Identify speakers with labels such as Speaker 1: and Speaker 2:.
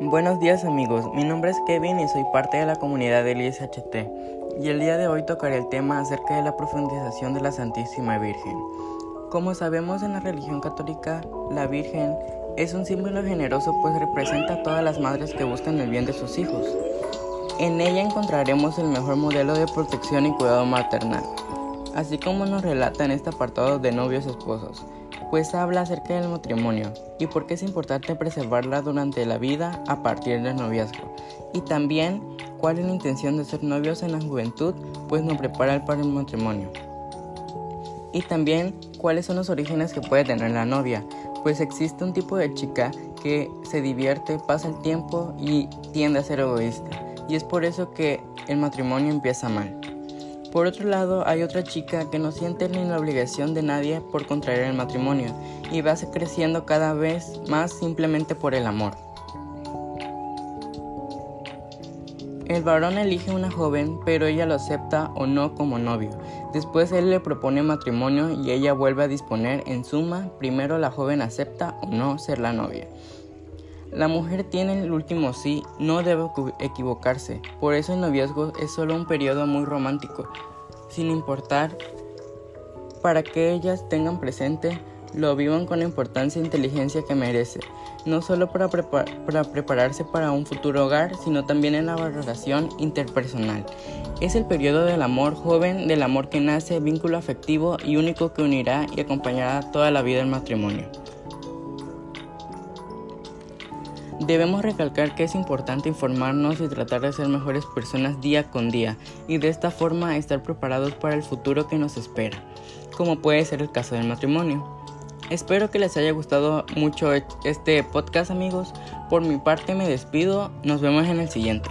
Speaker 1: Buenos días amigos, mi nombre es Kevin y soy parte de la comunidad del ISHT y el día de hoy tocaré el tema acerca de la profundización de la Santísima Virgen. Como sabemos en la religión católica, la Virgen es un símbolo generoso pues representa a todas las madres que buscan el bien de sus hijos. En ella encontraremos el mejor modelo de protección y cuidado maternal, así como nos relata en este apartado de novios esposos pues habla acerca del matrimonio y por qué es importante preservarla durante la vida a partir del noviazgo. Y también cuál es la intención de ser novios en la juventud, pues nos prepara para el matrimonio. Y también cuáles son los orígenes que puede tener la novia, pues existe un tipo de chica que se divierte, pasa el tiempo y tiende a ser egoísta. Y es por eso que el matrimonio empieza mal. Por otro lado, hay otra chica que no siente ni la obligación de nadie por contraer el matrimonio y va creciendo cada vez más simplemente por el amor. El varón elige una joven, pero ella lo acepta o no como novio. Después él le propone matrimonio y ella vuelve a disponer. En suma, primero la joven acepta o no ser la novia. La mujer tiene el último sí, no debe equivocarse, por eso el noviazgo es solo un periodo muy romántico, sin importar para que ellas tengan presente, lo vivan con la importancia e inteligencia que merece, no solo para, para prepararse para un futuro hogar, sino también en la valoración interpersonal. Es el periodo del amor joven, del amor que nace, vínculo afectivo y único que unirá y acompañará toda la vida el matrimonio. Debemos recalcar que es importante informarnos y tratar de ser mejores personas día con día y de esta forma estar preparados para el futuro que nos espera, como puede ser el caso del matrimonio. Espero que les haya gustado mucho este podcast amigos. Por mi parte me despido, nos vemos en el siguiente.